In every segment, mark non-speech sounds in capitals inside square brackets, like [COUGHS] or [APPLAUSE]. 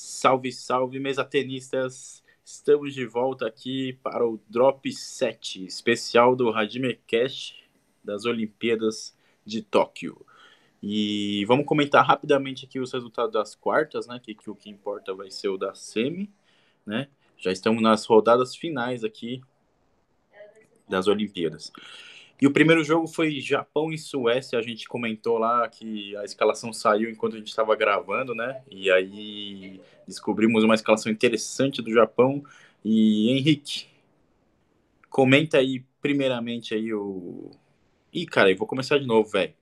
Salve, salve, mesatenistas! Estamos de volta aqui para o Drop 7, especial do Hajime Cash das Olimpíadas de Tóquio. E vamos comentar rapidamente aqui os resultados das quartas, né? Que, que o que importa vai ser o da semi, né? Já estamos nas rodadas finais aqui das Olimpíadas. E o primeiro jogo foi Japão e Suécia. A gente comentou lá que a escalação saiu enquanto a gente estava gravando, né? E aí descobrimos uma escalação interessante do Japão. E Henrique, comenta aí primeiramente aí o. Ih, cara, eu vou começar de novo, velho.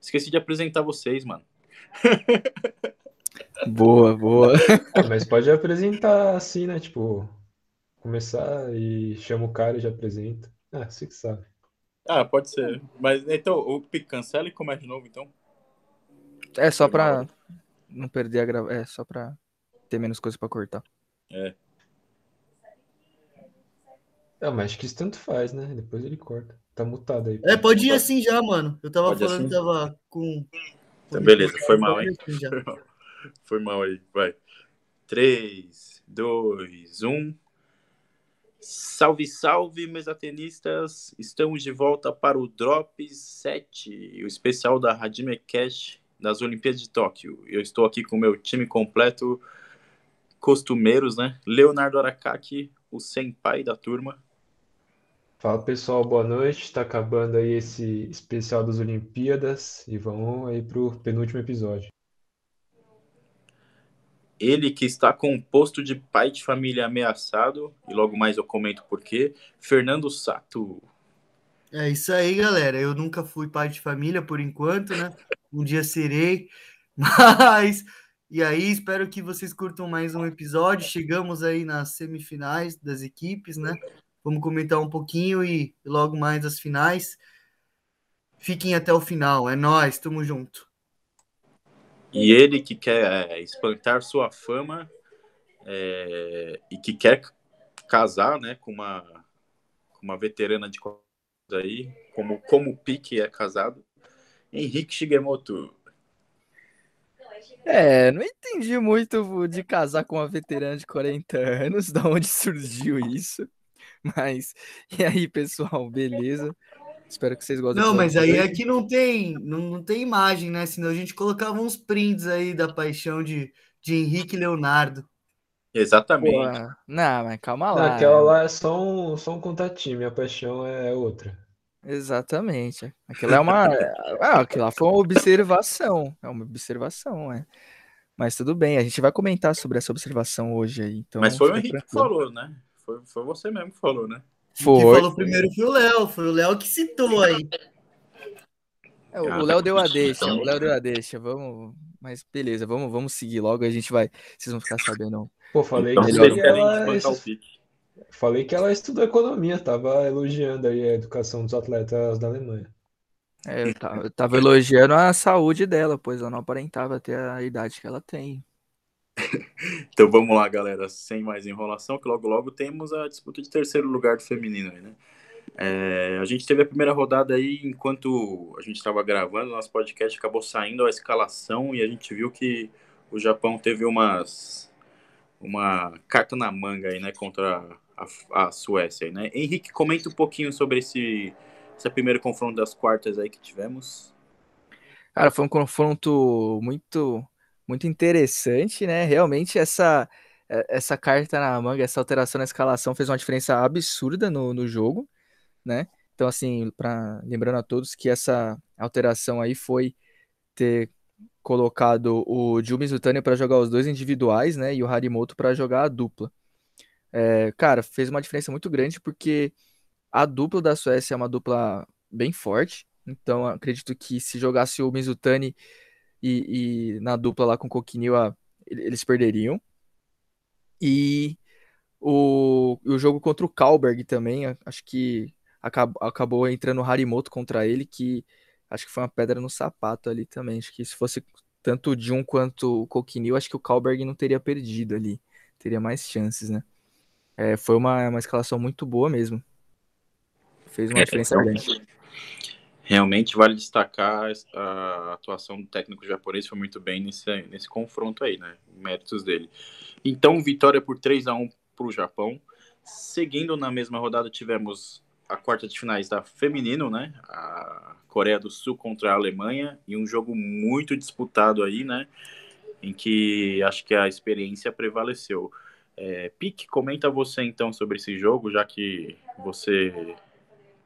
Esqueci de apresentar vocês, mano. [LAUGHS] Boa, boa. Mas pode apresentar assim, né? Tipo, começar e chama o cara e já apresenta. Ah, você que sabe. Ah, pode ser. Mas então, o Pic cancela e começa de novo, então? É só pra não perder a gravação. É só pra ter menos coisa pra cortar. É. Ah, mas acho que isso tanto faz, né? Depois ele corta. Tá mutado aí. É, pode ir assim já, mano. Eu tava Pode falando assim? que tava com. Então, beleza, foi mal, hein? assim já. Foi mal aí, vai. 3, 2, 1. Salve, salve, mesatenistas! Estamos de volta para o Drop 7, o especial da Hajime Cash das Olimpíadas de Tóquio. Eu estou aqui com o meu time completo, costumeiros, né? Leonardo Arakaki, o senpai da turma. Fala pessoal, boa noite. Tá acabando aí esse especial das Olimpíadas e vamos aí pro penúltimo episódio. Ele que está composto de pai de família ameaçado, e logo mais eu comento por quê, Fernando Sato. É isso aí, galera. Eu nunca fui pai de família por enquanto, né? Um dia serei. [LAUGHS] Mas. E aí, espero que vocês curtam mais um episódio. Chegamos aí nas semifinais das equipes, né? Vamos comentar um pouquinho e logo mais as finais. Fiquem até o final. É nós, tamo junto. E ele que quer é, espantar sua fama é, e que quer casar né, com, uma, uma veterana de aí, como, como o Pique é casado, Henrique Shigemoto. É, não entendi muito de casar com uma veterana de 40 anos, [LAUGHS] da onde surgiu isso. Mas, e aí, pessoal, beleza? Espero que vocês gostem. Não, mas aí episódio. aqui não tem, não, não tem imagem, né? Senão a gente colocava uns prints aí da paixão de, de Henrique Leonardo. Exatamente. Pô, não, mas calma Não, lá. aquela lá é só um, só um contatinho, minha paixão é outra. Exatamente. Aquilo é uma. [LAUGHS] Ah, aquilo lá foi uma observação. É uma observação, é. Mas tudo bem, a gente vai comentar sobre essa observação hoje aí. Então, Mas foi o Henrique que falou, né? Foi, foi você mesmo que falou, né? Quem Foi. falou primeiro foi o Léo, foi o Léo que citou aí. É, O Léo deu a deixa, o Léo deu a deixa. Vamos. Mas beleza, vamos, vamos seguir logo. A gente vai. Vocês vão ficar sabendo. Pô, falei Então que, melhor. ela, falei que ela estudou economia, tava elogiando aí a educação dos atletas da Alemanha. É, eu, tava, eu tava elogiando a saúde dela, pois ela não aparentava ter a idade que ela tem. [LAUGHS] Então vamos lá, galera, sem mais enrolação, que logo logo temos a disputa de terceiro lugar do feminino aí, né? É, a gente teve a primeira rodada aí, enquanto a gente estava gravando, nosso podcast acabou saindo a escalação e a gente viu que o Japão teve umas uma carta na manga aí, né, contra a, a Suécia aí, né? Henrique, comenta um pouquinho sobre esse, esse primeiro confronto das quartas aí que tivemos. Cara, foi um confronto muito, muito interessante, né? Realmente essa, eh, essa carta na manga, essa alteração na escalação fez uma diferença absurda no, no jogo, né? Então, assim, pra, lembrando a todos que essa alteração aí foi ter colocado o Jumi Zutani para jogar os dois individuais, né? E o Harimoto para jogar a dupla. É, cara, fez uma diferença muito grande porque a dupla da Suécia é uma dupla bem forte. Então, acredito que se jogasse o Mizutani e, e na dupla lá com o Kokiniwa, ele- eles perderiam. E o, o jogo contra o Kalberg também, acho que acab- acabou entrando o Harimoto contra ele, que acho que foi uma pedra no sapato ali também. Acho que se fosse tanto o Jun quanto o Kokiniwa, acho que o Kalberg não teria perdido ali. Teria mais chances, né? É, foi uma, uma escalação muito boa mesmo. Fez uma É, diferença então, grande. Realmente vale destacar a atuação do técnico japonês, foi muito bem nesse, nesse confronto aí, né? Méritos dele. Então, vitória por 3 a 1 para o Japão. Seguindo na mesma rodada, tivemos a quarta de finais da feminino, né? A Coreia do Sul contra a Alemanha e um jogo muito disputado aí, né? Em que acho que a experiência prevaleceu. É, Pique, comenta você então sobre esse jogo, já que você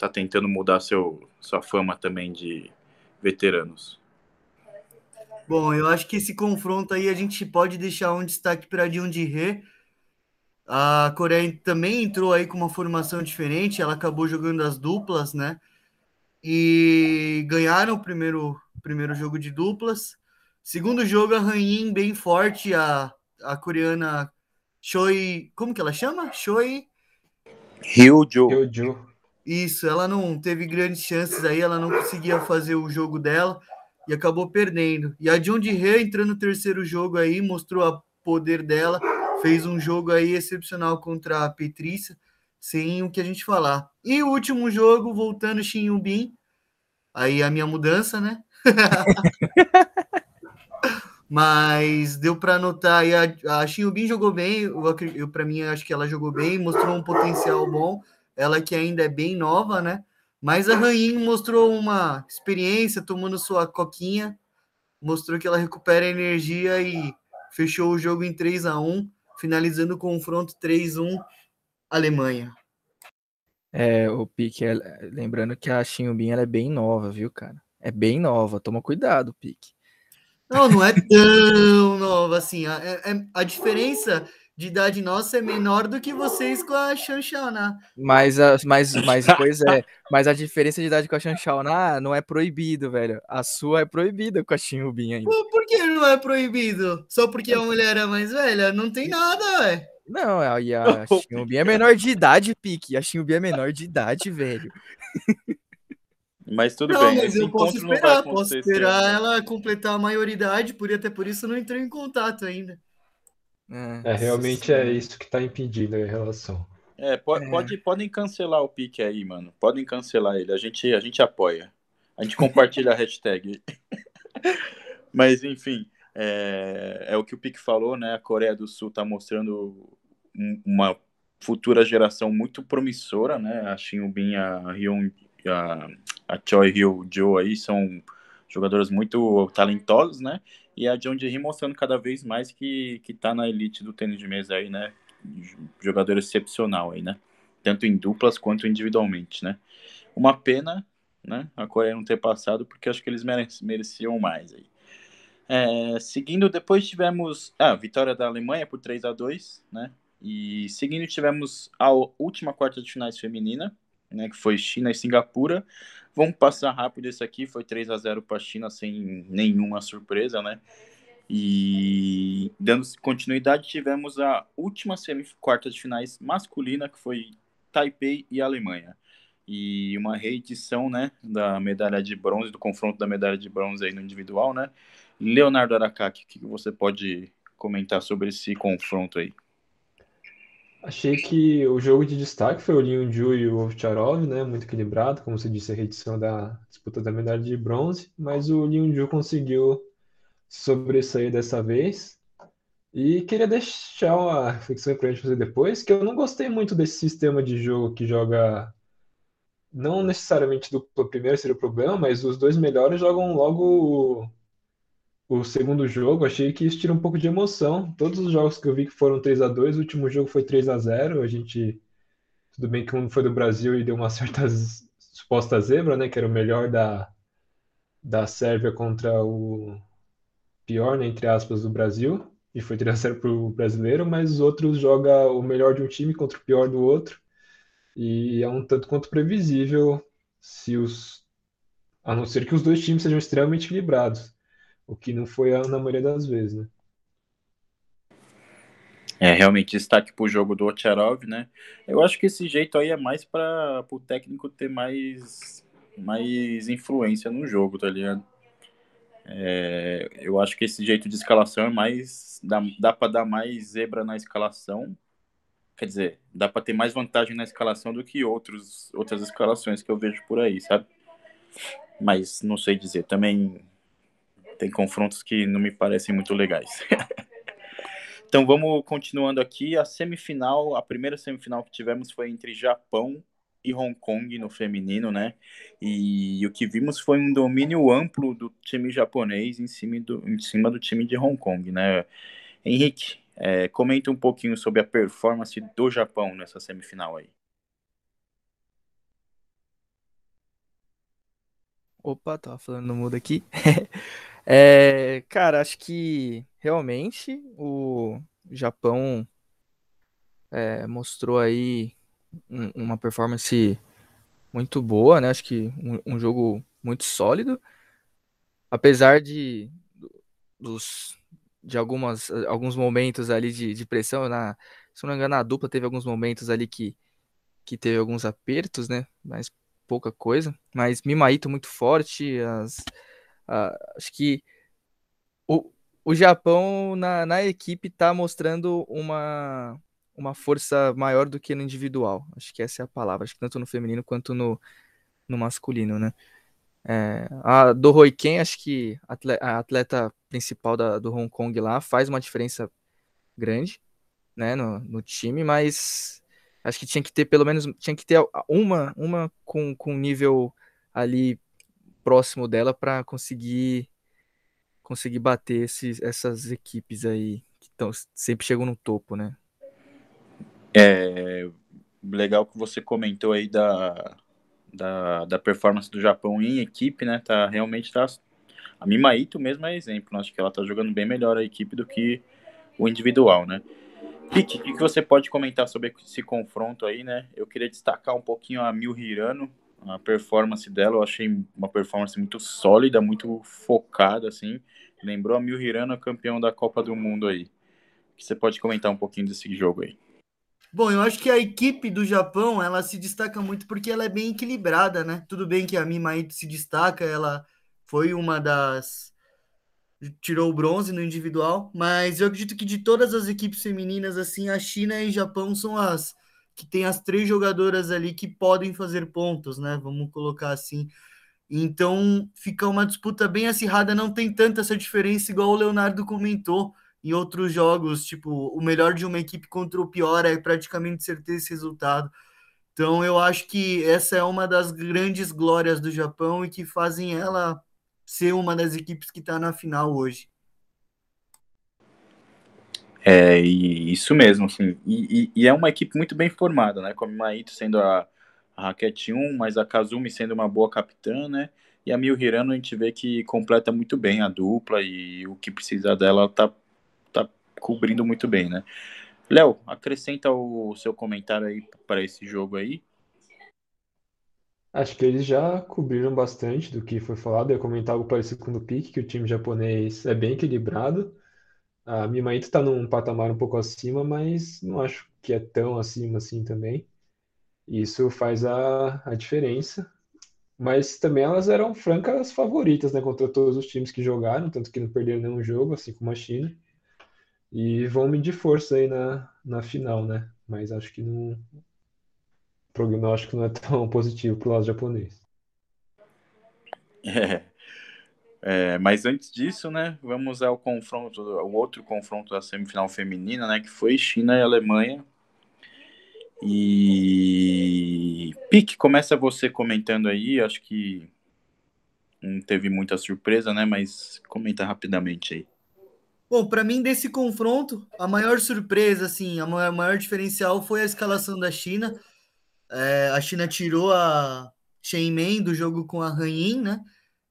está tentando mudar seu, sua fama também de veteranos. Bom, eu acho que esse confronto aí a gente pode deixar um destaque para Dion de Ré, a Coreia também entrou aí com uma formação diferente, ela acabou jogando as duplas, né? E ganharam o primeiro, primeiro jogo de duplas. Segundo jogo, a Rain bem forte, a, a coreana Choi. Como que ela chama? Choi. Hyojo. Isso, ela não teve grandes chances aí, ela não conseguia fazer o jogo dela e acabou perdendo. E a John de entrando no terceiro jogo aí, mostrou o poder dela fez um jogo aí excepcional contra a Petrícia, sem o que a gente falar. E o último jogo, voltando Shin aí a minha mudança, né? [LAUGHS] Mas deu para notar, e a, a jogou bem, eu, eu para mim acho que ela jogou bem, mostrou um potencial bom, ela que ainda é bem nova, né? Mas a Rain mostrou uma experiência, tomando sua coquinha, mostrou que ela recupera energia e fechou o jogo em 3 a 1 finalizando o confronto 3-1 Alemanha. É, o Pique, é, lembrando que a Xinhubin ela é bem nova, viu, cara? É bem nova, toma cuidado, Pique. Não, não é tão nova assim. A, é, é, a diferença de idade nossa é menor do que vocês com a Xanxana. Mas, a, mas, mas, [LAUGHS] pois é, mas a diferença de idade com a Xanxana não é proibido, velho. A sua é proibida com a Xinhubin ainda. Por que não é proibido? Só porque a mulher é mais velha? Não tem nada, velho. Não, a, [LAUGHS] a Xinhubin é menor de idade, Pique. A Xinhubin é menor de idade, velho. Mas tudo não, bem. Mas eu posso esperar, posso esperar ela completar a maioridade, por até por isso não entrei em contato ainda. É, é realmente é isso que está impedindo a relação. É, pode, é. Pode, podem cancelar o pique aí, mano. Podem cancelar ele. A gente, a gente apoia. A gente compartilha a [LAUGHS] hashtag. [LAUGHS] Mas, enfim, é, é, o que o Pique falou, né? A Coreia do Sul está mostrando uma futura geração muito promissora, né? A Shin Bin, a Hyun, a, a Choi Ryu Jo aí são jogadores muito talentosos, né? E a John Deere mostrando cada vez mais que, que tá na elite do tênis de mesa aí, né? Jogador excepcional aí, né? Tanto em duplas quanto individualmente, né? Uma pena, né? A Coreia não ter passado, porque acho que eles mereciam mais aí. É, seguindo, depois tivemos a ah, vitória da Alemanha por 3 a 2 né? E seguindo, tivemos a última quarta de finais feminina, né? Que foi China e Singapura. Vamos passar rápido esse aqui, foi 3 a 0 para a China sem nenhuma surpresa, né? E dando continuidade, tivemos a última quarta de finais masculina, que foi Taipei e Alemanha. E uma reedição, né, da medalha de bronze, do confronto da medalha de bronze aí no individual, né? Leonardo Aracaki, o que você pode comentar sobre esse confronto aí? Achei que o jogo de destaque foi o Lin Ju e o Ovtcharov, né? Muito equilibrado, como você disse, a reedição da disputa da medalha de bronze, mas o Lin Ju conseguiu sobressair dessa vez. E queria deixar uma reflexão para a gente fazer depois, que eu não gostei muito desse sistema de jogo que joga não necessariamente do primeiro seria o problema, mas os dois melhores jogam logo o segundo jogo, achei que isso tira um pouco de emoção. Todos os jogos que eu vi que foram 3 a 2 o último jogo foi 3 a 0 A gente. Tudo bem que um foi do Brasil e deu uma [LAUGHS] certa suposta zebra, né? Que era o melhor da, da Sérvia contra o pior, né, entre aspas, do Brasil. E foi 3 a 0 para o brasileiro, mas os outros joga o melhor de um time contra o pior do outro. E é um tanto quanto previsível se os. A não ser que os dois times sejam extremamente equilibrados o que não foi na maioria das vezes, né? É, realmente destaque para o jogo do Ocharov, né? Eu acho que esse jeito aí é mais para o técnico ter mais, mais influência no jogo, tá ligado? É, eu acho que esse jeito de escalação é mais. dá, dá para dar mais zebra na escalação. Quer dizer, dá para ter mais vantagem na escalação do que outros, outras escalações que eu vejo por aí, sabe? mas não sei dizer. Também tem confrontos que não me parecem muito legais. [LAUGHS] então vamos continuando aqui. A semifinal, a primeira semifinal que tivemos foi entre Japão e Hong Kong no feminino, né? E o que vimos foi um domínio amplo do time japonês em cima do, em cima do time de Hong Kong, né? Henrique, é, comenta um pouquinho sobre a performance do Japão nessa semifinal aí. Opa, tava falando no mudo aqui. [LAUGHS] é, cara, acho que realmente o Japão é, mostrou aí uma performance muito boa, né? Acho que um, um jogo muito sólido, apesar de dos de algumas alguns momentos ali de, de pressão na se não me engano a dupla teve alguns momentos ali que que teve alguns apertos, né? Mas pouca coisa. Mas Mimaito muito forte, as, a, acho que o, o Japão na, na equipe está mostrando uma uma força maior do que no individual. Acho que essa é a palavra. Acho que tanto no feminino quanto no, no masculino, né? É, a do Roiken, acho que a atleta principal da, do Hong Kong lá faz uma diferença grande, né, no, no time, mas acho que tinha que ter pelo menos tinha que ter uma uma com, com nível ali próximo dela para conseguir conseguir bater esses, essas equipes aí que tão, sempre chegam no topo, né? É legal que você comentou aí da, da, da performance do Japão em equipe, né? Tá realmente tá a Mimaito mesmo é exemplo, né? acho que ela tá jogando bem melhor a equipe do que o individual, né? Pique, o que você pode comentar sobre esse confronto aí, né? Eu queria destacar um pouquinho a Mil Hirano, a performance dela, eu achei uma performance muito sólida, muito focada, assim. Lembrou a Mil Hirano, campeão da Copa do Mundo aí. Você pode comentar um pouquinho desse jogo aí? Bom, eu acho que a equipe do Japão, ela se destaca muito porque ela é bem equilibrada, né? Tudo bem que a Mimaito se destaca, ela foi uma das tirou o bronze no individual, mas eu acredito que de todas as equipes femininas assim, a China e o Japão são as que tem as três jogadoras ali que podem fazer pontos, né? Vamos colocar assim. Então, fica uma disputa bem acirrada, não tem tanta essa diferença igual o Leonardo comentou em outros jogos, tipo, o melhor de uma equipe contra o pior é praticamente certeza esse resultado. Então eu acho que essa é uma das grandes glórias do Japão e que fazem ela ser uma das equipes que está na final hoje. É, isso mesmo, assim. E, e, e, é uma equipe muito bem formada, né? Com a Maito sendo a, a raquete 1, mas a Kazumi sendo uma boa capitã, né? E a Mil Hirano a gente vê que completa muito bem a dupla e o que precisa dela tá cobrindo muito bem, né? Léo, acrescenta o seu comentário aí para esse jogo aí. Acho que eles já cobriram bastante do que foi falado. Eu ia comentar algo parecido com o do Pique, que o time japonês é bem equilibrado. A Mimaito está num patamar um pouco acima, mas não acho que é tão acima assim também. Isso faz a, a diferença. Mas também elas eram francas favoritas, né, contra todos os times que jogaram, tanto que não perderam nenhum jogo, assim como a China. E vão medir força aí na, na final, né? Mas acho que não. O prognóstico não é tão [LAUGHS] positivo pro lado japonês. É. É, mas antes disso, né, vamos ao confronto, o outro confronto da semifinal feminina, né, que foi China e Alemanha. E Pique, começa você comentando aí, acho que não teve muita surpresa, né, mas comenta rapidamente aí. Bom, para mim, desse confronto, a maior surpresa, assim, a maior, maior diferencial foi a escalação da China. É, a China tirou a Shen do jogo com a Han Yin, né?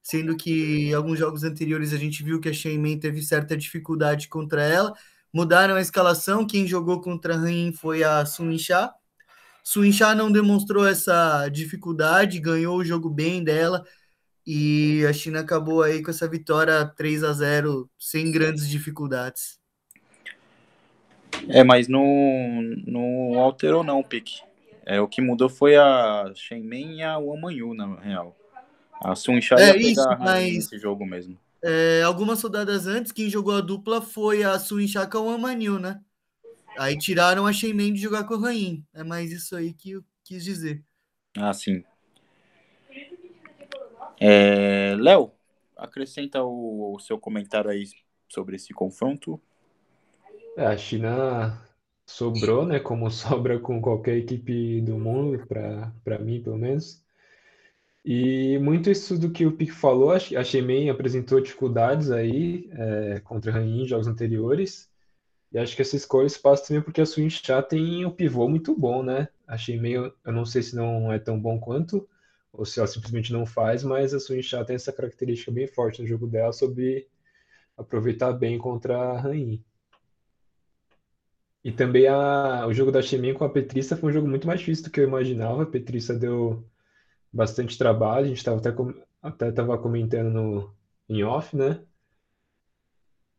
Sendo que em alguns jogos anteriores a gente viu que a Shen teve certa dificuldade contra ela. Mudaram a escalação, quem jogou contra a Han Yin foi a Sun Yixia. Sun Yixia não demonstrou essa dificuldade, ganhou o jogo bem dela, e a China acabou aí com essa vitória 3 a 0 sem grandes dificuldades. É, mas não, não alterou não, Pique. É, o que mudou foi a Shenmen e a Wamanyu, na real. A Sun Sha é isso, mas nesse jogo mesmo. É, algumas rodadas antes, quem jogou a dupla foi a Sun Sha com a Wamanyu, né? Aí tiraram a Shenmen de jogar com o Rain. É mais isso aí que eu quis dizer. Ah, sim. É, Léo, acrescenta o, o, seu comentário aí sobre esse confronto. É, a China sobrou, né? Como [LAUGHS] sobra com qualquer equipe do mundo, para mim, pelo menos. E muito isso do que o Pique falou, a Shemen apresentou dificuldades aí é, contra a Rain em jogos anteriores. E acho que essa escolha se passa também porque a Swinchá tem um pivô muito bom, né? A Shemen, eu, não sei se não é tão bom quanto, ou se ela simplesmente não faz, mas a Swinchá tem essa característica bem forte no jogo dela sobre aproveitar bem contra a Rain. E também a, o jogo da Shemin com a Petrissa foi um jogo muito mais difícil do que eu imaginava. A Petrissa deu bastante trabalho, a gente estava até, até tava comentando no, em off, né?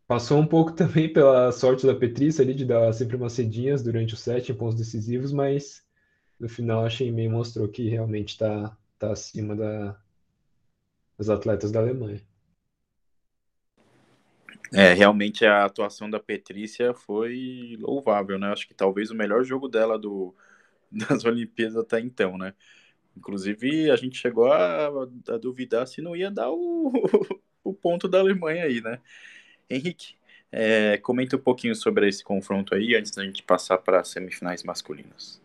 Passou um pouco [LAUGHS] também pela sorte da Petrissa ali de dar sempre umas cedinhas durante o set em pontos decisivos, mas no final a Shemin mostrou que realmente está tá acima da, das atletas da Alemanha. É, realmente a atuação da Petrícia foi louvável, né? Acho que talvez o melhor jogo dela do, [LAUGHS] das Olimpíadas até então, né? Inclusive, a gente chegou a, a duvidar se não ia dar o, [LAUGHS] o ponto da Alemanha aí, né? Henrique, é, comenta um pouquinho sobre esse confronto aí, antes da gente passar para as semifinais masculinas.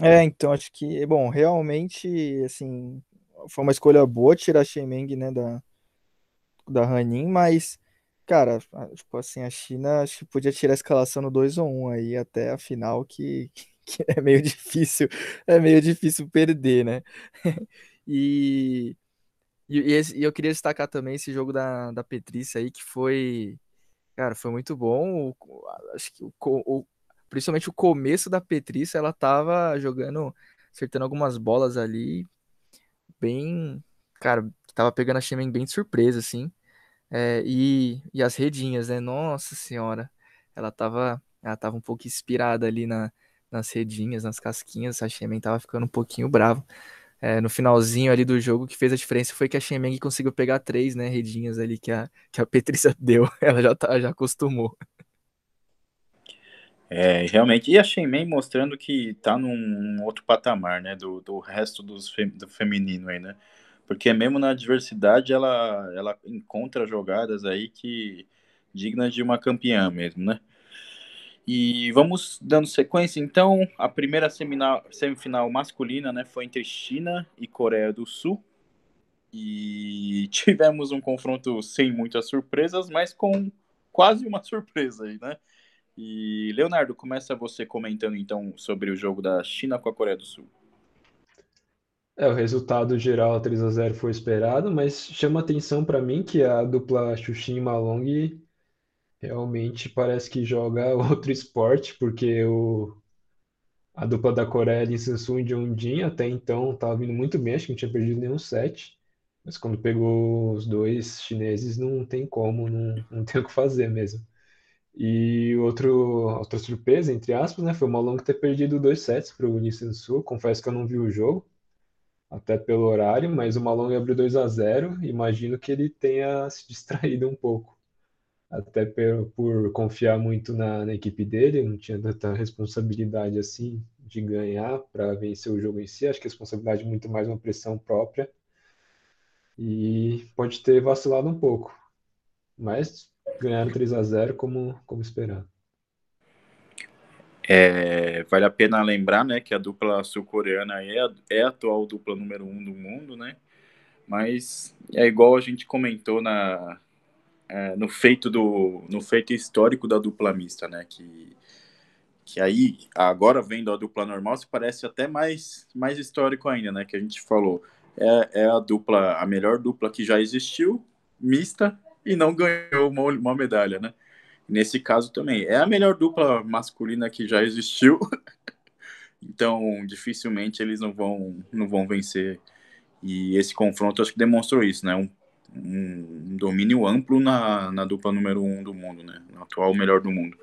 É, então, acho que, bom, realmente, assim, foi uma escolha boa tirar a Shemeng, né, da, da Hanin, mas, cara, tipo assim, a China acho que podia tirar a escalação no 2 ou 1 aí até a final, que [LAUGHS] é meio difícil, é meio difícil perder, né? [LAUGHS] e, e, e, eu queria destacar também esse jogo da, da Petrícia aí, que foi, cara, foi muito bom. O, acho que o, o, principalmente o começo da Petrícia, ela tava jogando, acertando algumas bolas ali, bem, cara, tava pegando a Shemen bem de surpresa, assim. É, e, e as redinhas, né? Nossa senhora, ela tava, ela tava um pouco inspirada ali na, nas redinhas, nas casquinhas. A Shemen tava ficando um pouquinho bravo. É, no finalzinho ali do jogo, que fez a diferença foi que a Shemen conseguiu pegar três, né, redinhas ali que a, que a Petrícia [LAUGHS] deu. Ela já, tá, já acostumou. É, realmente. E a Shemen mostrando que tá num outro patamar, né, do, do resto dos fem, do feminino aí, né? Porque mesmo na adversidade ela, ela encontra jogadas aí que dignas de uma campeã mesmo, né? E vamos dando sequência, então, a primeira semifinal, masculina, né, foi entre China e Coreia do Sul. E [LAUGHS] tivemos um confronto sem muitas surpresas, mas com quase uma surpresa aí, né? E Leonardo, começa você comentando então sobre o jogo da China com a Coreia do Sul. É, o resultado geral 3 a 0 foi esperado, mas chama atenção para mim que a dupla Xuxin e Malong realmente parece que joga [LAUGHS] outro esporte, porque o, a dupla da Coreia, Lee Samsung e Jong até então estava vindo muito bem, acho que não tinha perdido nenhum set, mas quando pegou os dois chineses não tem como, não, não [LAUGHS] tem o que fazer mesmo. E outro, outra surpresa, entre aspas, né, foi o Malong ter perdido dois sets para o Samsung, confesso que eu não vi o jogo, até pelo horário, mas o Malong abriu 2 a 0 Imagino que ele tenha se [LAUGHS] distraído um pouco, até por, por confiar muito na, na, equipe dele, não tinha tanta responsabilidade assim de ganhar para vencer o jogo em si. Acho que a responsabilidade é muito mais uma pressão própria e pode ter vacilado um pouco, mas ganharam 3 a 0 como, como esperado. É, vale a pena lembrar, né, que a dupla sul-coreana é, é a atual dupla número um do mundo, né? Mas é igual a gente comentou na, é, no feito do no feito histórico da dupla mista, né? Que, que aí agora vendo a dupla normal se parece até mais mais histórico ainda, né? Que a gente falou é, é a dupla a melhor dupla que já existiu mista e não ganhou uma, uma medalha, né? Nesse caso também. É a melhor dupla masculina que já existiu. [LAUGHS] então, dificilmente eles não vão, não vão vencer. E esse confronto acho que demonstrou isso, né? Um, um domínio amplo na, na dupla número um do mundo, né? Atual melhor do mundo.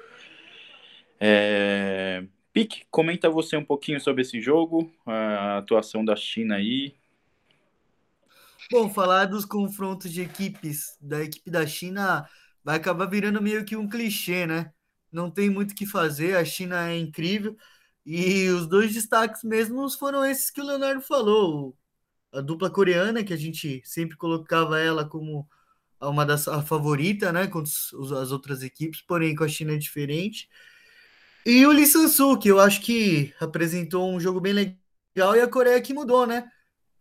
É... Pique, comenta você um pouquinho sobre esse jogo, a atuação da China aí. Bom, falar dos confrontos de equipes da equipe da China vai acabar virando meio que um clichê, né? Não tem muito o que fazer, a China é incrível. E os dois destaques mesmos foram esses que o Leonardo falou. A dupla coreana, que a gente sempre colocava ela como uma das a favorita, né, com os, as outras equipes, porém com a China é diferente. E o Lee Sansu, que eu acho que apresentou um jogo bem legal e a Coreia que mudou, né?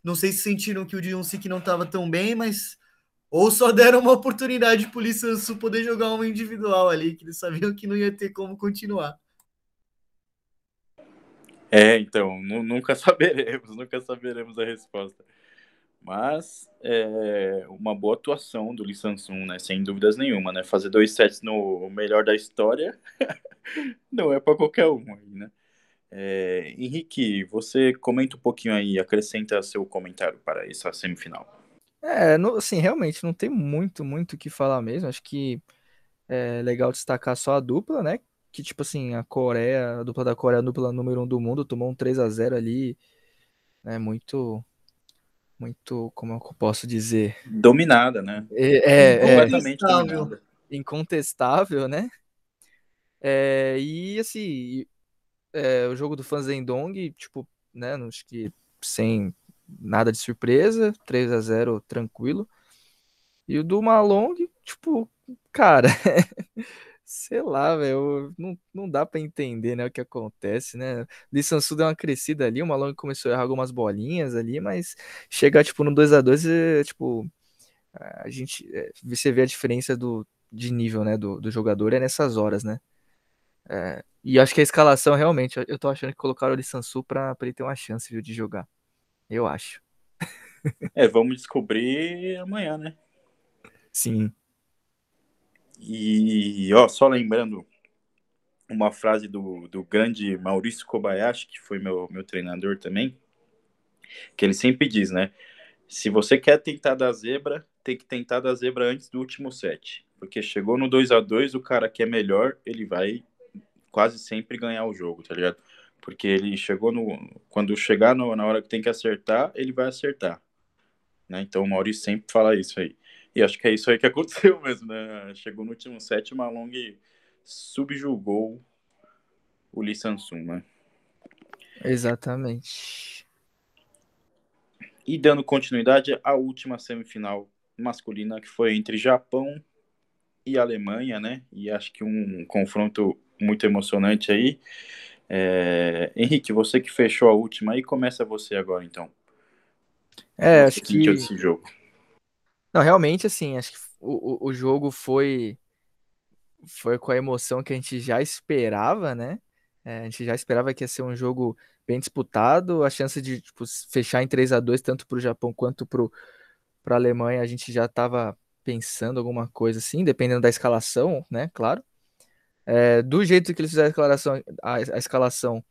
Não sei se sentiram que o Jun Sik não estava tão bem, mas ou só deram uma oportunidade para o Lee Sansu poder jogar uma individual ali, que eles sabiam que não ia ter como continuar. É, então, nunca [LAUGHS] saberemos, nunca saberemos a resposta. Mas é uma boa atuação do Lee Samsung, né? Sem dúvidas nenhuma, né? Fazer dois sets no melhor da história [LAUGHS] não é para qualquer um aí, né? É, Henrique, você comenta um pouquinho aí, acrescenta seu comentário para essa semifinal. É, assim, realmente não tem muito, muito o que falar mesmo. Acho que é legal destacar só a dupla, né? Que, tipo assim, a Coreia, a dupla da Coreia, a dupla número um do mundo, tomou um 3 a 0 ali, né? Muito, muito, como eu posso dizer? Dominada, né? É, é, completamente é, dominada. Incontestável, né? É, e assim, é, o jogo do Fanzendong, tipo, né, acho que sem nada de surpresa, 3 a 0 tranquilo. E o do Malong, tipo, cara, [LAUGHS] sei lá, velho, não, não dá para entender, né, o que acontece, né? Lee Sansu deu uma crescida ali, o Malong começou a errar algumas bolinhas ali, mas chegar, tipo, no 2 a 2 é, tipo, a gente, é, você vê a diferença do, de nível, né, do, do jogador é nessas horas, né? É, e acho que a escalação, realmente, eu tô achando que colocaram o Lee Sansu pra, pra ele ter uma chance, viu, de jogar. Eu acho. É, vamos descobrir amanhã, né? Sim. E, ó, só lembrando uma frase do, do grande Maurício Kobayashi, que foi meu, meu treinador também, que ele sempre diz, né? Se você quer tentar da zebra, tem que tentar da zebra antes do último set. Porque chegou no 2 a 2 o cara que é melhor, ele vai quase sempre ganhar o jogo, tá ligado? Porque ele chegou no. Quando chegar no, na hora que tem que acertar, ele vai acertar. Né? Então o Maurício sempre fala isso aí. E acho que é isso aí que [LAUGHS] aconteceu mesmo, né? Chegou no último set, o Malong subjugou o Lee Samsung, né? Exatamente. E dando continuidade à última semifinal masculina, que foi entre Japão e Alemanha, né? E acho que um confronto muito emocionante aí. É... Henrique, você que fechou a última aí, começa você agora então. É, acho que. Esse jogo? Não, realmente, assim, acho que o, o jogo foi foi com a emoção que a gente já esperava, né? É, a gente já esperava que ia ser um jogo bem disputado, a chance de tipo, fechar em 3 a 2 tanto para o Japão quanto para a Alemanha, a gente já estava pensando alguma coisa assim, dependendo da escalação, né? Claro. É, do jeito que eles fizeram a escalação, a, a, escalação,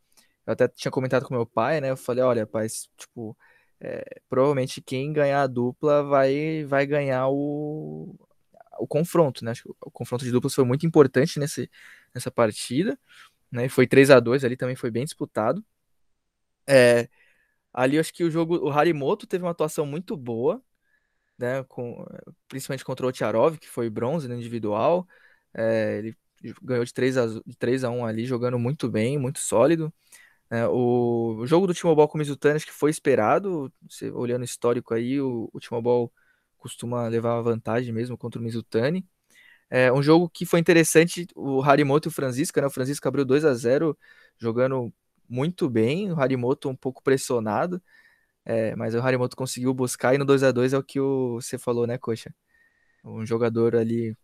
eu até tinha comentado com meu pai, né? Eu falei, olha, pai, tipo, é, provavelmente quem ganhar a dupla vai, vai ganhar o, o confronto, né? Acho que o confronto de duplas foi muito importante nesse, nessa partida, né? Foi 3 a 2 ali também foi bem disputado. É, ali acho que o jogo, o Harimoto teve uma atuação muito boa, né? Com, principalmente contra o Tiarov, que foi bronze no individual. É, ele ganhou de 3 a, de 3 a 1 ali, jogando muito bem, muito sólido. É, o, jogo do Timobol com o Mizutani acho que foi esperado. Você, olhando o histórico aí, o, o Timobol costuma levar vantagem mesmo contra o Mizutani. É um jogo que foi interessante, o Harimoto e o Francisco, né? O Francisco abriu 2 a 0 jogando muito bem, o Harimoto um pouco pressionado, é, mas o Harimoto conseguiu buscar e no 2 a 2 é o que o, você falou, né, Coxa? Um jogador ali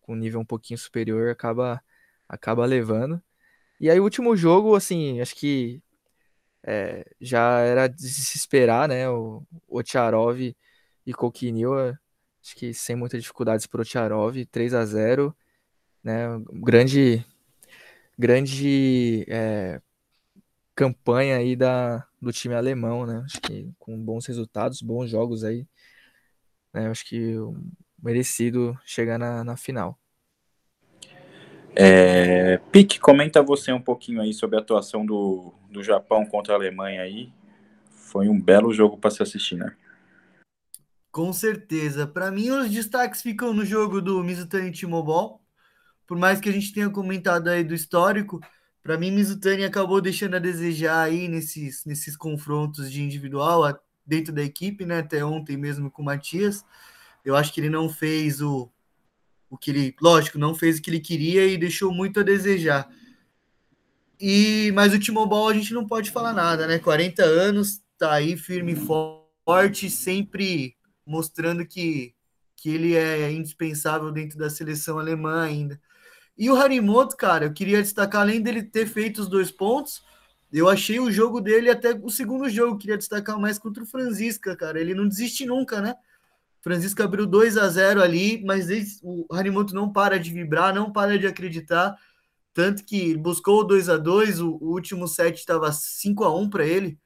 com nível um pouquinho superior acaba acaba levando. E aí o último jogo, assim, acho que é, já era de se esperar, né? O, o Tcharov e Kokinil, acho que sem muitas dificuldades para o Tcharov, 3 a 0 né? Grande, grande é, campanha aí da, do time alemão, né? Acho que com bons resultados, bons jogos aí. Né? Acho que merecido chegar na, na final. É, Pique, comenta você um pouquinho aí sobre a atuação do, do Japão contra a Alemanha aí. Foi um belo jogo para se assistir, né? Com certeza. Para mim, os destaques ficam no jogo do Mizutani Timobol. Por mais que a gente tenha comentado aí do histórico, para mim, Mizutani acabou deixando a desejar aí nesses, nesses confrontos de individual, dentro da equipe, né? Até ontem mesmo com o Matias. Eu acho que ele não fez o, o que ele, lógico, não fez o que ele queria e deixou muito a desejar. E mas o Timo Ball a gente não pode falar nada, né? 40 anos, tá aí firme e forte, sempre mostrando que, que ele é indispensável dentro da seleção alemã ainda. E o Harimoto, cara, eu queria destacar, além dele ter feito os dois pontos, eu achei o jogo dele até o segundo jogo, queria destacar mais contra o Francisca, cara. Ele não desiste nunca, né? O Francisca abriu 2 a 0 ali, mas o Harimoto não para de vibrar, não para de acreditar. Tanto que buscou o 2 a 2 o, o último set estava 5 a 1 para ele.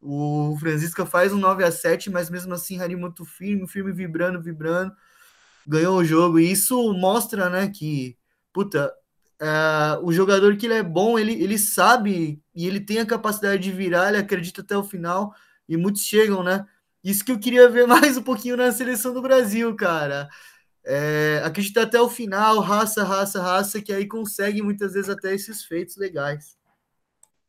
O Francisca faz um 9 a 7 mas mesmo assim, Harimoto firme, firme, vibrando, vibrando. Ganhou o jogo. E isso mostra, né, que, puta, Uh, o jogador que ele é bom, ele, ele sabe e ele tem a capacidade de virar, ele acredita até o final e muitos chegam, né? Isso que eu queria ver [LAUGHS] mais um pouquinho na seleção do Brasil, cara. É, acreditar até o final, raça, raça, raça, que aí consegue muitas vezes até esses feitos legais.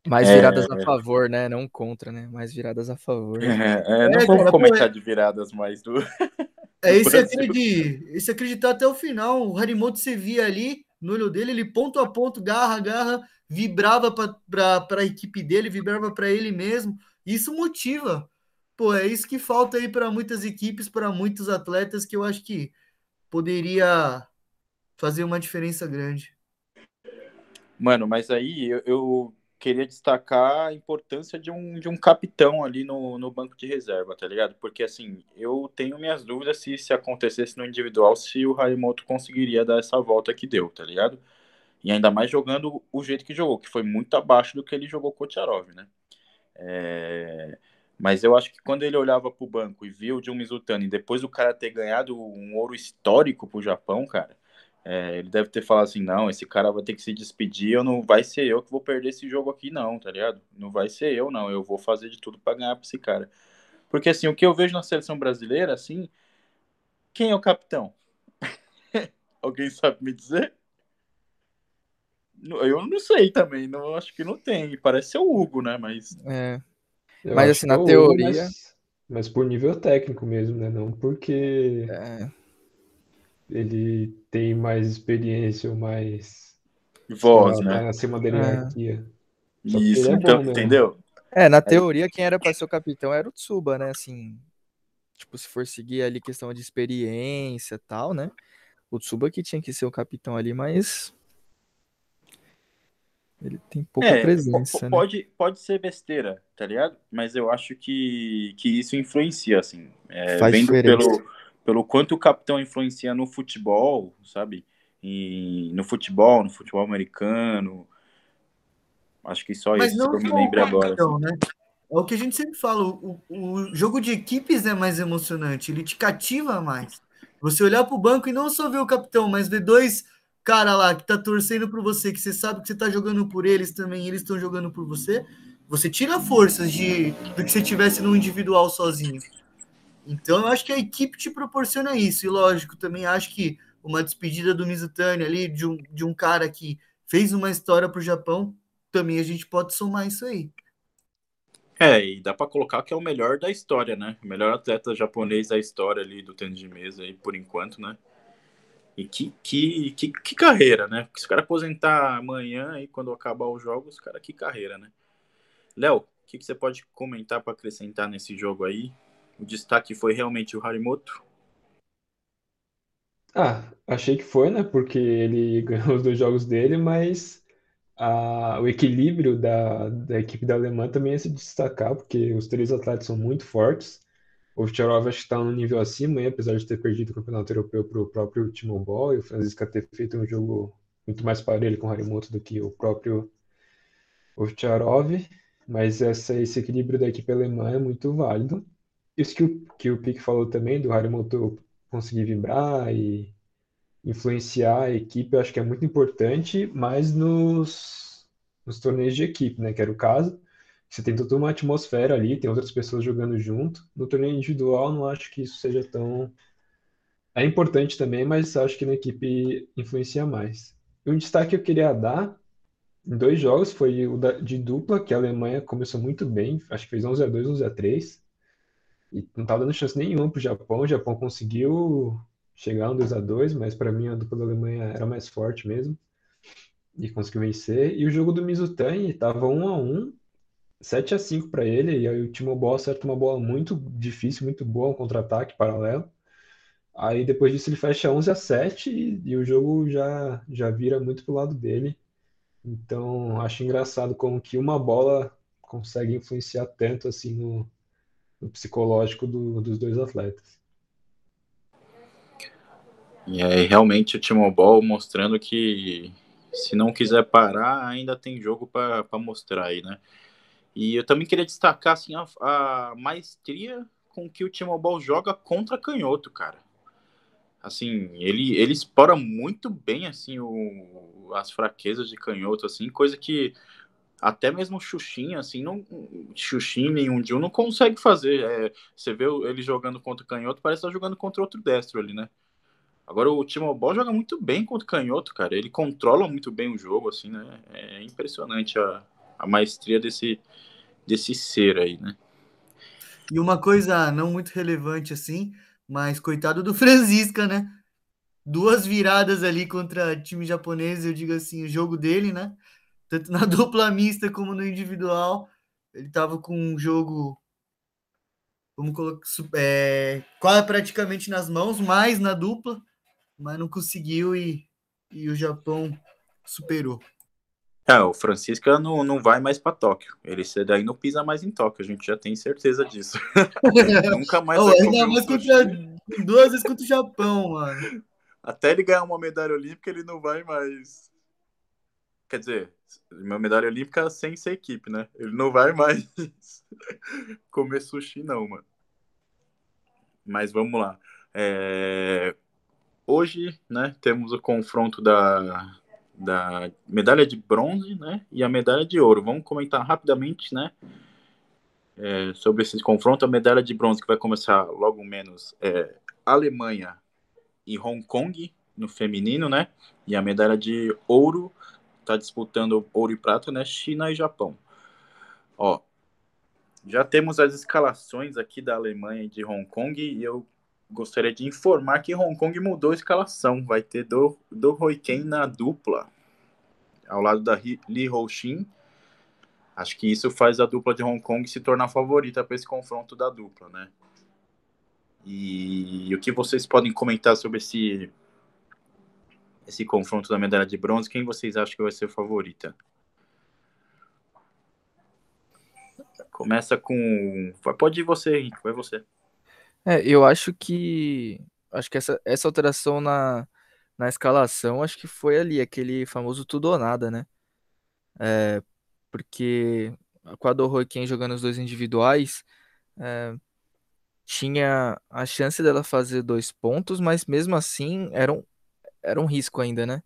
Mais viradas é... a favor, né? Não contra, né? Mais viradas a favor. [LAUGHS] É, é não é, vamos cara, comentar pô, de viradas mais do. [LAUGHS] É esse, acreditar, esse acreditar até o final. O Harimoto se via ali, no olho dele, ele ponto a ponto, garra, garra, vibrava para a equipe dele, vibrava para ele mesmo. Isso motiva. Pô, é isso que falta aí para muitas equipes, para muitos atletas, que eu acho que poderia fazer uma diferença grande. Mano, mas aí eu, eu queria destacar a importância de um, de um capitão ali no, no banco de reserva, tá ligado? Porque, assim, eu tenho minhas dúvidas se, se acontecesse no individual, se o Harimoto conseguiria dar essa volta que deu, tá ligado? E ainda mais jogando o jeito que jogou, que foi muito abaixo do que ele jogou com o Tcharov, né? É... Mas eu acho que quando ele olhava pro banco e viu o Jun Mizutani, depois do cara ter ganhado um ouro histórico pro Japão, cara, é, ele deve ter falado assim, não, esse cara vai ter que se despedir, eu não vai ser eu que vou perder esse jogo aqui não, tá ligado? Não vai ser eu não, eu vou fazer de tudo para ganhar pra esse cara. Porque assim, o que eu vejo na seleção brasileira, assim, quem é o capitão? [LAUGHS] Alguém sabe me dizer? Eu não sei também, não acho que não tem. Parece ser o Hugo, né? Mas. É. mas assim, na teoria. Mas, mas, por nível técnico mesmo, né? Não porque. É ele tem mais experiência ou mais voz, lá, né? Acima da é. hierarquia. É. Isso, é então, entendeu? É, na teoria, quem era para ser o capitão era o Tsuba, né? Assim, tipo, se for seguir ali questão de experiência e tal, né? O Tsuba que tinha que ser o capitão ali, mas ele tem pouca é, presença. Pode, né? pode ser besteira, tá ligado? Mas eu acho que, que isso influencia, assim. É, Faz vendo diferença. pelo pelo quanto o capitão influencia no futebol, sabe? E no futebol, no futebol americano. Acho que só Mas isso que eu me lembro agora. Assim. Né? É o que a gente sempre fala, o, o jogo de equipes é mais emocionante, ele te cativa mais. Você olhar para o banco e não só ver o capitão, mas ver dois cara lá que tá torcendo por você, que você sabe que você tá jogando por eles também, eles estão jogando por você. Você tira forças de do que você tivesse no individual sozinho. Então eu acho que a equipe te proporciona isso. E lógico, também acho que uma despedida do Mizutani ali, de um, de um cara que fez uma história para o Japão, também a gente pode somar isso aí. É, e dá para colocar que é o melhor da história, né? O melhor atleta japonês da história ali do tênis de mesa aí, por enquanto, né? E que, que, que, que carreira, né? Se o cara aposentar amanhã aí, quando acabar os jogos, cara, que carreira, né? Léo, o que, que você pode comentar para acrescentar nesse jogo aí? o destaque foi realmente o Harimoto? Ah, achei que foi, né? Porque ele [LAUGHS] ganhou os dois jogos dele, mas a, o equilíbrio da, da equipe da Alemanha também ia se destacar, porque os três atletas são muito fortes. Ovtcharov acho que está no nível acima, apesar de ter perdido o campeonato europeu para o próprio Timo Boll, e o Francisca ter feito um jogo muito mais parelho com o Harimoto do que o próprio Ovtcharov. Mas essa, esse equilíbrio da equipe alemã é muito válido isso que o, que o Pique falou também, do Harimoto conseguir vibrar e influenciar a equipe, eu acho que é muito importante, mas nos, nos torneios de equipe, né? Que era o caso. Você tem toda uma atmosfera ali, tem outras pessoas jogando junto. No torneio individual, não acho que isso seja tão. É importante também, mas acho que na equipe influencia mais. Um destaque que eu queria dar em dois jogos foi o da, de dupla, que a Alemanha começou muito bem, acho que fez 11 a 2 11 a 3 E não estava dando chance nenhuma para o Japão. O Japão conseguiu chegar um 2 a 2 mas para mim a dupla da Alemanha era mais forte mesmo. E conseguiu vencer. E o jogo do Mizutani estava 1 a 1 7 a 5 para ele. E aí o Timo Boll acerta uma bola muito difícil, muito boa, um contra-ataque paralelo. Aí depois disso ele fecha 11 a 7 e, e o jogo já, já vira muito pro lado dele. Então acho engraçado como que uma bola consegue influenciar tanto assim no, no psicológico do, dos dois atletas. E aí realmente o Timo Ball mostrando que se não quiser parar, ainda tem jogo para mostrar aí, né? E eu também queria destacar assim, a, a maestria com que o Timo Ball joga contra canhoto, cara. Assim, ele, ele explora muito bem assim o, as fraquezas de canhoto, assim, coisa que até mesmo o Xuxin, assim, não, Xuxin nenhum Jill não consegue fazer. É, você vê ele jogando contra canhoto, parece estar tá jogando contra outro destro ali, né? Agora o Timo Ball joga muito bem contra canhoto, cara. Ele controla muito bem o jogo, assim, né? É impressionante a, a maestria desse, desse ser aí, né? E uma coisa não muito relevante assim, mas coitado do [LAUGHS] Francisca, né? Duas viradas ali contra time japonês, eu digo assim, o jogo dele, né? Tanto na [LAUGHS] dupla mista como no individual. Ele tava com um jogo, vamos colocar, é, quase praticamente nas mãos, mais na dupla, mas não conseguiu e, e o Japão superou. É, o Francisca não, não vai mais para Tóquio. Ele daí não pisa mais em Tóquio, a gente já tem certeza disso. [LAUGHS] Nunca mais oh, ainda mais contra, duas vezes contra o Japão, mano. Até ele ganhar uma medalha olímpica, ele não vai mais. Quer dizer, uma medalha olímpica sem ser equipe, né? Ele não vai mais [LAUGHS] comer sushi, não, mano. Mas vamos lá. É... Hoje, né, temos o confronto da, da medalha de bronze, né, e a medalha de ouro. Vamos comentar rapidamente, né, é, sobre esse confronto. A medalha de bronze que vai começar logo menos é Alemanha e Hong Kong no feminino, né, e a medalha de ouro está disputando ouro e prata, né, China e Japão. Ó, já temos as escalações aqui da Alemanha e de Hong Kong e eu gostaria de informar que Hong Kong mudou a escalação. Vai ter do, do Ken na dupla, ao lado da Li Hou-shin. Acho que isso faz a dupla de Hong Kong se tornar favorita para esse confronto da dupla, né? E, e o que vocês podem comentar sobre esse esse confronto da medalha de bronze? Quem vocês acham que vai ser favorita? Começa com. Pode ir você, Henrique, vai você. É, eu acho que acho que essa, essa alteração na, na escalação, acho que foi ali, aquele famoso tudo ou nada, né? É, porque com a Doro quem jogando os dois individuais, é, tinha a chance dela fazer dois pontos, mas mesmo assim era um, era um risco ainda, né?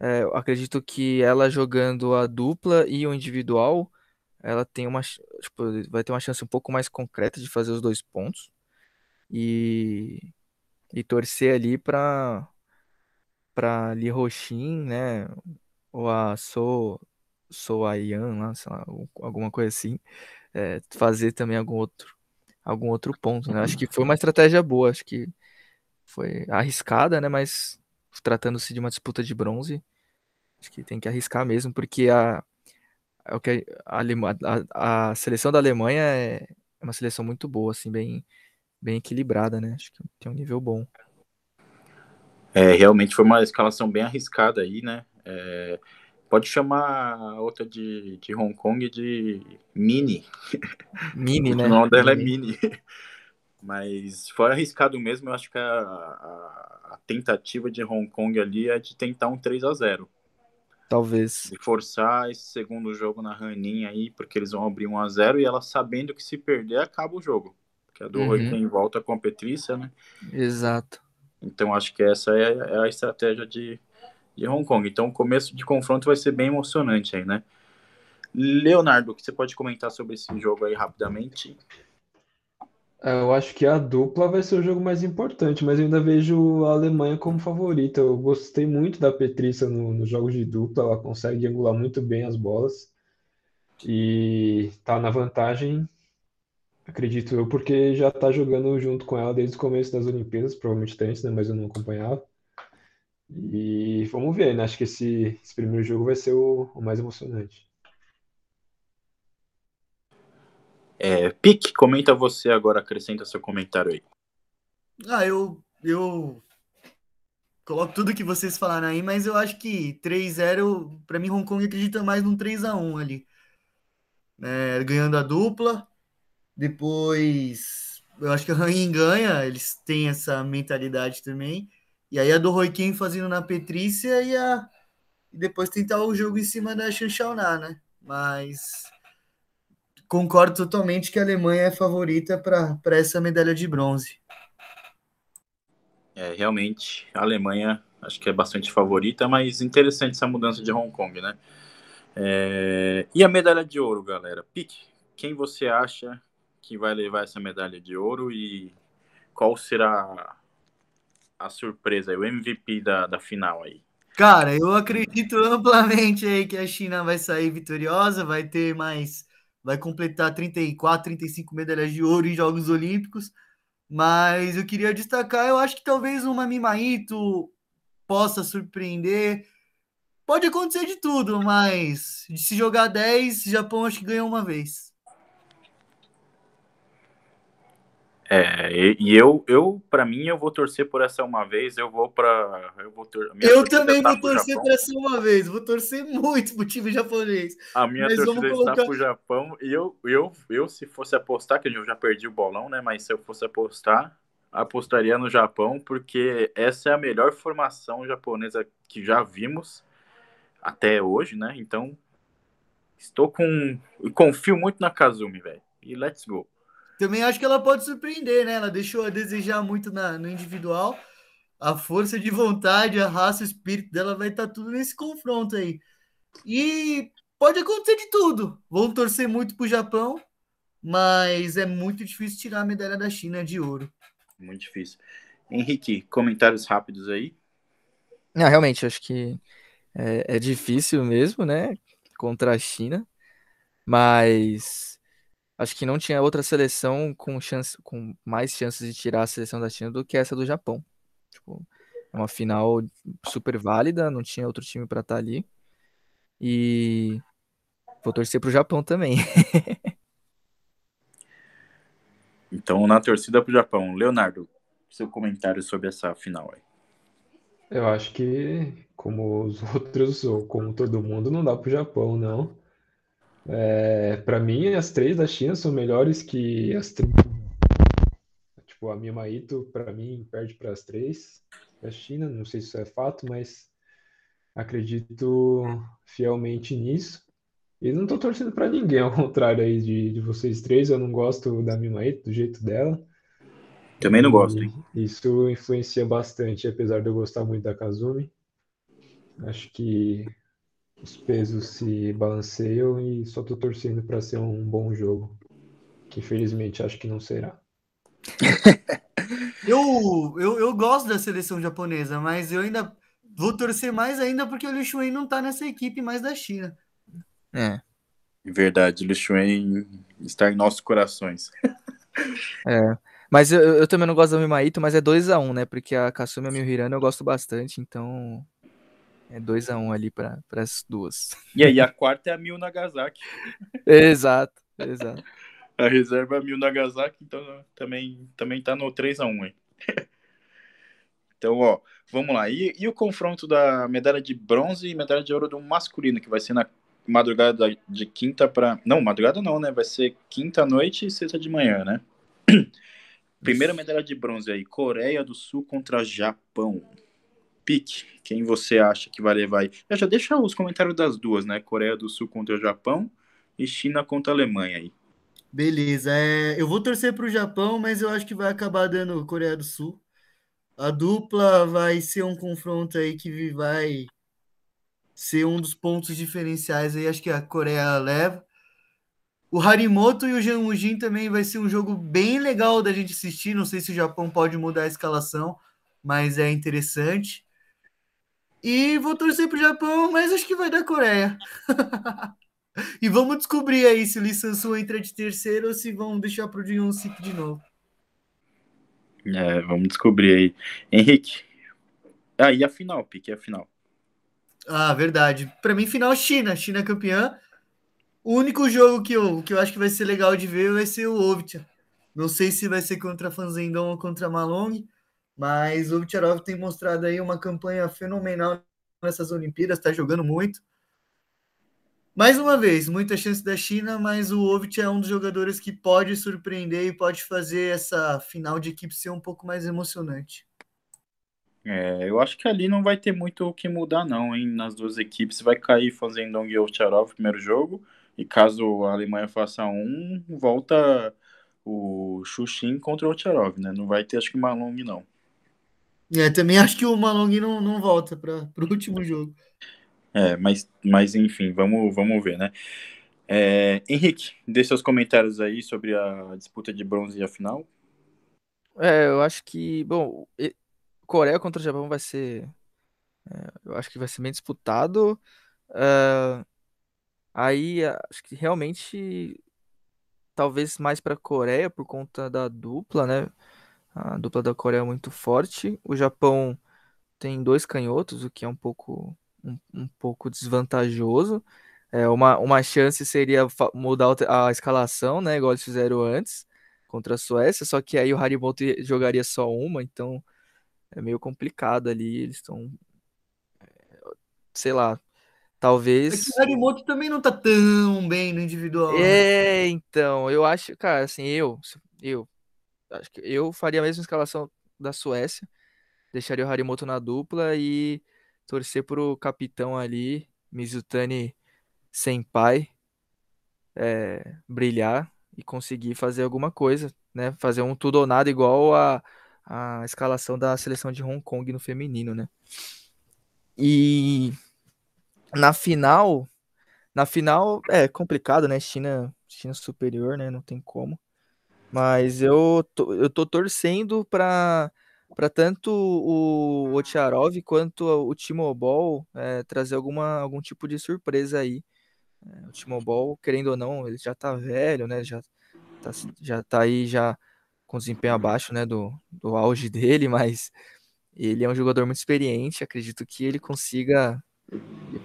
É, eu acredito que ela jogando a dupla e o individual, ela tem uma, tipo, vai ter uma chance um pouco mais concreta de fazer os dois pontos e, e torcer ali para para Li Roxin, né? Ou a So So Ayan, lá, sei lá, alguma coisa assim, é, fazer também algum outro algum outro ponto, né? Acho que foi uma estratégia boa, acho que foi arriscada, né? Mas tratando-se de uma disputa de bronze, acho que tem que arriscar mesmo, porque a é a, a, a, seleção da Alemanha é uma seleção muito boa, assim, bem bem equilibrada, né? Acho que tem um nível bom. É, realmente foi uma escalação bem arriscada aí, né? É, pode chamar a outra de, de Hong Kong de Mini. [LAUGHS] Mini, né? O nome dela é Mini. é Mini. [LAUGHS] Mas foi arriscado mesmo. Eu acho que a, a, a, tentativa de Hong Kong ali é de tentar um 3 a 0 Talvez. De forçar esse segundo jogo na Ranin aí, porque eles vão abrir 1 a 0 e ela sabendo que se perder, acaba o jogo que é do uhum. em volta com a Petrícia, né? Exato. Então acho que essa é, é a estratégia de, de Hong Kong. Então o começo de confronto vai ser bem emocionante aí, né? Leonardo, que você pode comentar sobre esse jogo aí rapidamente? É, eu acho que a dupla vai ser o jogo mais importante, mas eu ainda vejo a Alemanha como favorita. Eu gostei muito da Petrícia no, nos jogos de dupla, ela consegue angular muito bem as bolas e tá na vantagem Acredito eu, porque já tá jogando junto com ela desde o começo das Olimpíadas, provavelmente tá antes, né? Mas eu não acompanhava. E vamos ver, né? Acho que esse, esse primeiro jogo vai ser o, o mais emocionante. É, Pique, comenta você agora, acrescenta seu comentário aí. Ah, eu, eu coloco tudo que vocês falaram aí, mas eu acho que 3-0, para mim, Hong Kong acredita mais num 3x1 ali. É, ganhando a dupla. Depois, eu acho que a Rain ganha, eles têm essa mentalidade também. E aí a do Roy Kim fazendo na Petrícia e, a, e depois tentar o jogo em cima da Xanxaoná, né? Mas concordo totalmente que a Alemanha é favorita para essa medalha de bronze. É, realmente, a Alemanha acho que é bastante favorita, mas interessante essa mudança de Hong Kong, né? É... E a medalha de ouro, galera? Pique, quem você acha que vai levar essa medalha de ouro e qual será a surpresa, o MVP da, da final aí? Cara, eu acredito amplamente aí que a China vai sair vitoriosa, vai ter mais, vai completar 34, 35 medalhas de ouro em Jogos Olímpicos. Mas eu queria destacar, eu acho que talvez uma Mimaito possa surpreender. Pode acontecer de tudo, mas de se jogar 10, Japão acho que ganha uma vez. É, e eu, eu para mim, eu vou torcer por essa uma vez, eu vou para eu vou tor Eu também tá vou torcer por essa uma vez, vou torcer muito pro time japonês. A minha mas torcida colocar... está pro Japão e eu, eu, eu, se fosse apostar, que eu já perdi o bolão, né, mas se eu fosse apostar, apostaria no Japão, porque essa é a melhor formação japonesa que já vimos até hoje, né, então estou com, confio muito na Kazumi, velho, e let's go. Também acho que ela pode surpreender, né? Ela deixou a desejar muito na, no individual. A força de vontade, a raça, o espírito dela vai estar tá tudo nesse confronto aí. E pode acontecer de tudo. Vão torcer muito pro Japão, mas é muito difícil tirar a medalha da China de ouro. Muito difícil. Henrique, comentários rápidos aí? Não, realmente, acho que é, é difícil mesmo, né? Contra a China. Mas acho que não tinha outra seleção com chance, com mais chances de tirar a seleção da China do que essa do Japão. Tipo, é uma final super válida, não tinha outro time para estar tá ali. E vou torcer pro Japão também. [LAUGHS] então, na torcida pro Japão, Leonardo, seu comentário sobre essa final aí. Eu acho que, como os [LAUGHS] outros, ou como todo mundo, não dá pro Japão, não. É, para mim, as três da China são melhores que as três. Tipo, a Mimaito, para mim, perde para as três da China. Não sei se isso é fato, mas acredito fielmente nisso. E não estou torcendo para ninguém, [LAUGHS] ao contrário aí de, de vocês três. Eu não gosto da Mimaito, do jeito dela. Também não gosto, hein? Isso influencia bastante, apesar de eu gostar muito da Kazumi. Acho que os pesos se balanceiam e só tô torcendo para ser um bom jogo, que infelizmente acho que não será. [LAUGHS] eu, eu, eu gosto da seleção japonesa, mas eu ainda vou torcer mais ainda porque o Liu Shuwen não tá nessa equipe mais da China. É. Verdade, Liu Shuwen está em nossos corações. [LAUGHS] é. Mas eu, eu também não gosto da Mimaito, mas é 2x1, um, né? Porque a Kasumi e a Miuhirano eu gosto bastante, então é 2 a 1 um ali para as duas. [LAUGHS] E aí, a quarta é a Mil Nagasaki. exato, exato. A reserva é a Mil Nagasaki, então também, também tá no 3 a 1 aí. [LAUGHS] Então, ó, vamos lá. E, e o confronto da medalha de bronze e medalha de ouro do masculino, que vai ser na madrugada de quinta para. Não, madrugada não, né? Vai ser quinta noite e sexta de manhã, né? [CLEARS THROAT] Primeira medalha de bronze aí, Coreia do Sul contra Japão pique, quem você acha que vai levar aí? Já deixa os comentários das duas, né? Coreia do Sul contra o Japão e China contra a Alemanha aí. Beleza, é, eu vou torcer para o Japão, mas eu acho que vai acabar dando Coreia do Sul. A dupla vai ser um confronto aí que vai ser um dos pontos diferenciais aí, acho que a Coreia leva. O Harimoto e o Jean Mujin também vai ser um jogo bem legal da gente assistir. Não sei se o Japão pode mudar a escalação, mas é interessante. E vou torcer pro Japão, mas acho que vai dar Coreia. [LAUGHS] E vamos descobrir aí se o Lee Sansu entra de terceiro ou se vão deixar pro Jun Sik de novo. É, vamos descobrir aí. Henrique. Ah, e a final, Pique, a final. Ah, verdade. Para mim, final China. China campeã. O único jogo que eu, que eu acho que vai ser legal de ver vai ser o Ovtcha. Não sei se vai ser contra Fanzendon ou contra Malong, mas o Ovtcharov tem mostrado aí uma campanha fenomenal nessas Olimpíadas, está jogando muito. Mais uma vez, muita chance da China, mas o Ovit é um dos jogadores que pode surpreender e pode fazer essa final de equipe ser um pouco mais emocionante. É, eu acho que ali não vai ter muito o que mudar, não, hein? Nas duas equipes vai cair Fanzendong e Ovtcharov no primeiro jogo, e caso a Alemanha faça um, volta o Xuxin contra o Ovtcharov, né? Não vai ter, acho que, Malong, não. É, também acho que o Malong não, não volta para o último jogo. É, mas, mas enfim, vamos, vamos ver, né? É, Henrique, dê seus comentários aí sobre a disputa de bronze e a final. É, eu acho que, bom, Coreia contra o Japão vai ser. É, eu acho que vai ser bem disputado. Uh, aí, acho que realmente. Talvez mais para a Coreia por conta da dupla, né? A dupla da Coreia é muito forte. O Japão tem dois canhotos, o que é um pouco um, um pouco desvantajoso. É, uma, uma chance seria mudar a escalação, né? Igual eles fizeram antes contra a Suécia, só que aí o Harimoto jogaria só uma, então é meio complicado ali. Eles estão. Sei lá. Talvez. É que o Harimoto também não tá tão bem no individual. Né? É, então, eu acho, cara, assim, eu, eu, acho que eu faria a mesma escalação da Suécia, deixaria o Harimoto na dupla e torcer pro capitão ali, Mizutani Senpai, é, brilhar e conseguir fazer alguma coisa, né? Fazer um tudo ou nada igual a, a escalação da seleção de Hong Kong no feminino, né? E na final, na final é complicado, né? China, China superior, né? Não tem como. Mas eu tô, eu tô torcendo para para tanto o Otiarov quanto o Timobol é, trazer alguma, algum tipo de surpresa aí. É, o Timobol, querendo ou não, ele já tá velho, né? Já tá, já tá aí já com desempenho abaixo né, do, do auge [LAUGHS] dele, mas ele é um jogador muito experiente. Acredito que ele consiga,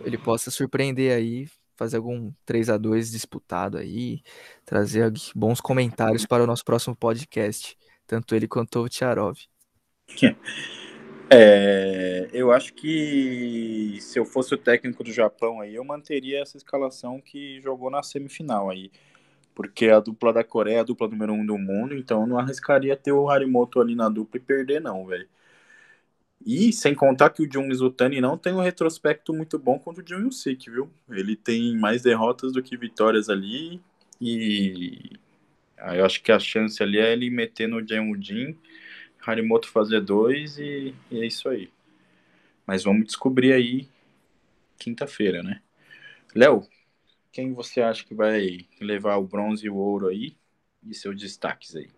ele possa surpreender aí, fazer algum 3 a 2 disputado aí, trazer bons comentários para o nosso próximo podcast, tanto ele quanto o Tiarov. [LAUGHS] É, eu acho que se eu fosse o técnico do Japão aí, eu manteria essa escalação que jogou na semifinal aí. Porque a dupla da Coreia é a dupla número um do mundo, então eu não arriscaria ter o Harimoto ali na dupla e perder, não, velho. E sem contar que o Jun Mizutani não tem um retrospecto muito bom contra o Jun Sik, viu? Ele tem mais derrotas do que vitórias ali. E eu acho que a chance ali é ele meter no Jeon Jin Harimoto fazer dois e, e é isso aí. Mas vamos descobrir aí quinta-feira, né? Léo, quem você acha que vai levar o bronze e o ouro aí? E seus destaques aí?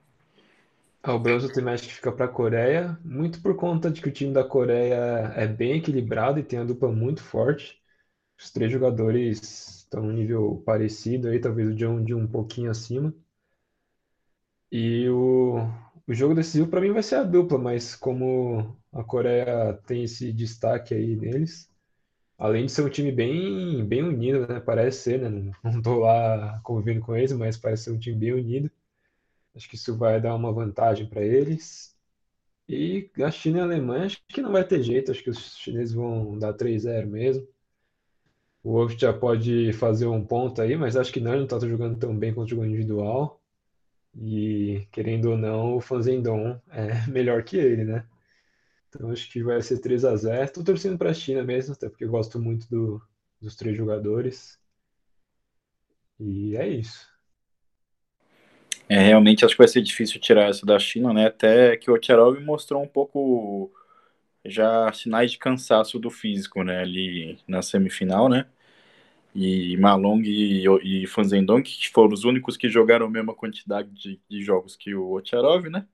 Ah, o bronze também acho que fica para a Coreia, muito por conta de que o time da Coreia é bem equilibrado e tem a dupla muito forte. Os três jogadores estão num nível parecido aí, talvez o John de um pouquinho acima. E o, o jogo decisivo para mim vai ser a dupla, mas como a Coreia tem esse destaque aí neles, além de ser um time bem, bem unido, né? Parece ser, né? Não, tô lá convivendo com eles, mas parece ser um time bem unido. Acho que isso vai dar uma vantagem para eles. E a China e a Alemanha, acho que não vai ter jeito, acho que os chineses vão dar 3-0 mesmo. O Wolf já pode fazer um ponto aí, mas acho que não, ele não está jogando tão bem quanto jogou individual. E, querendo ou não, o Fanzendon é [LAUGHS] melhor que ele, né? Então acho que vai ser 3 a 0 Tô torcendo para a China mesmo, até porque eu gosto muito do, dos três jogadores. E é isso. É, realmente acho que vai ser difícil tirar essa da China, né? Até que o Ocharov mostrou um pouco já sinais de cansaço do físico, né? Ali na semifinal, né? e Malong e, e Fanzendong, que foram os únicos que jogaram a mesma quantidade de, de jogos que o Ocharov, né?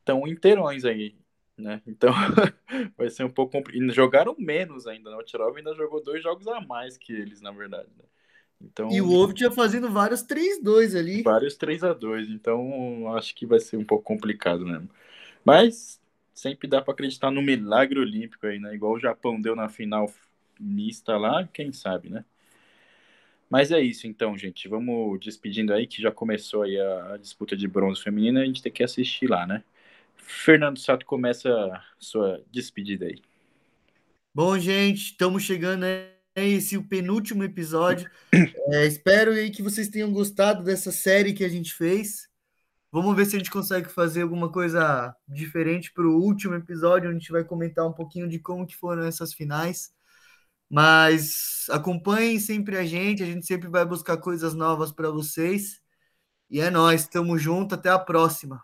Estão inteirões aí, né? Então [LAUGHS] vai ser um pouco complicado. Jogaram menos ainda, né? O Ocharov ainda jogou dois jogos a mais que eles, na verdade. Né? Então, E o Ovo tinha fazendo vários 3-2 ali. vários 3 a 2 então acho que vai ser um pouco complicado mesmo. Mas sempre dá para acreditar no milagre olímpico aí, né? Igual o Japão deu na final mista lá, quem sabe, né? Mas é isso então, gente. Vamos despedindo aí, que já começou aí a, disputa de bronze feminina, a gente tem que assistir lá, né? Fernando Sato começa a sua despedida aí. Bom, gente, estamos chegando a esse o penúltimo episódio. [COUGHS] É, espero aí que vocês tenham gostado dessa série que a gente fez. Vamos ver se a gente consegue fazer alguma coisa diferente para o último episódio, onde a gente vai comentar um pouquinho de como que foram essas finais. Mas acompanhem sempre a gente, a gente sempre vai buscar coisas novas para vocês. E é nós, estamos juntos, até a próxima.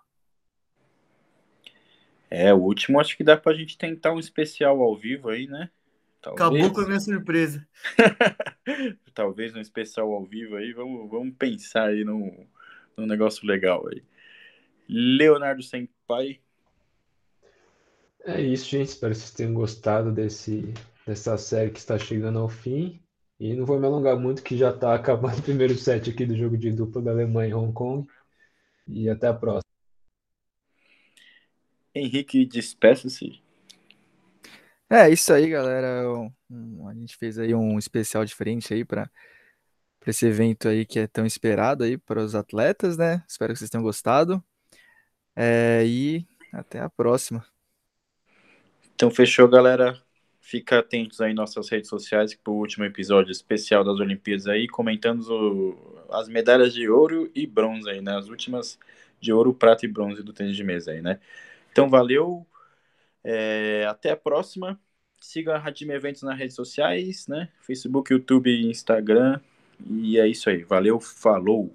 É, o último acho que dá pra gente tentar um especial ao vivo aí, né? Acabou com a minha surpresa. [LAUGHS] Talvez um especial ao vivo aí, vamos, vamos pensar aí num, num negócio legal aí. Leonardo Senpai. É isso, gente. Espero que vocês tenham gostado desse, dessa série que está chegando ao fim. E não vou me alongar muito, que já está acabando o primeiro set aqui do jogo de dupla da Alemanha e Hong Kong. E até a próxima. Henrique, despeça-se. É isso aí, galera. A gente fez aí um especial diferente aí para esse evento aí que é tão esperado aí para os atletas, né? Espero que vocês tenham gostado. É, e até a próxima. Então fechou, galera. Fica atentos aí em nossas redes sociais para o último episódio especial das Olimpíadas aí, comentando o- as medalhas de ouro e bronze aí, né? As últimas de ouro, prata e bronze do tênis de mesa aí, né? Então valeu. É, até a próxima. Siga a Radime Eventos nas redes sociais, né? Facebook, YouTube, Instagram. E é isso aí. Valeu, falou!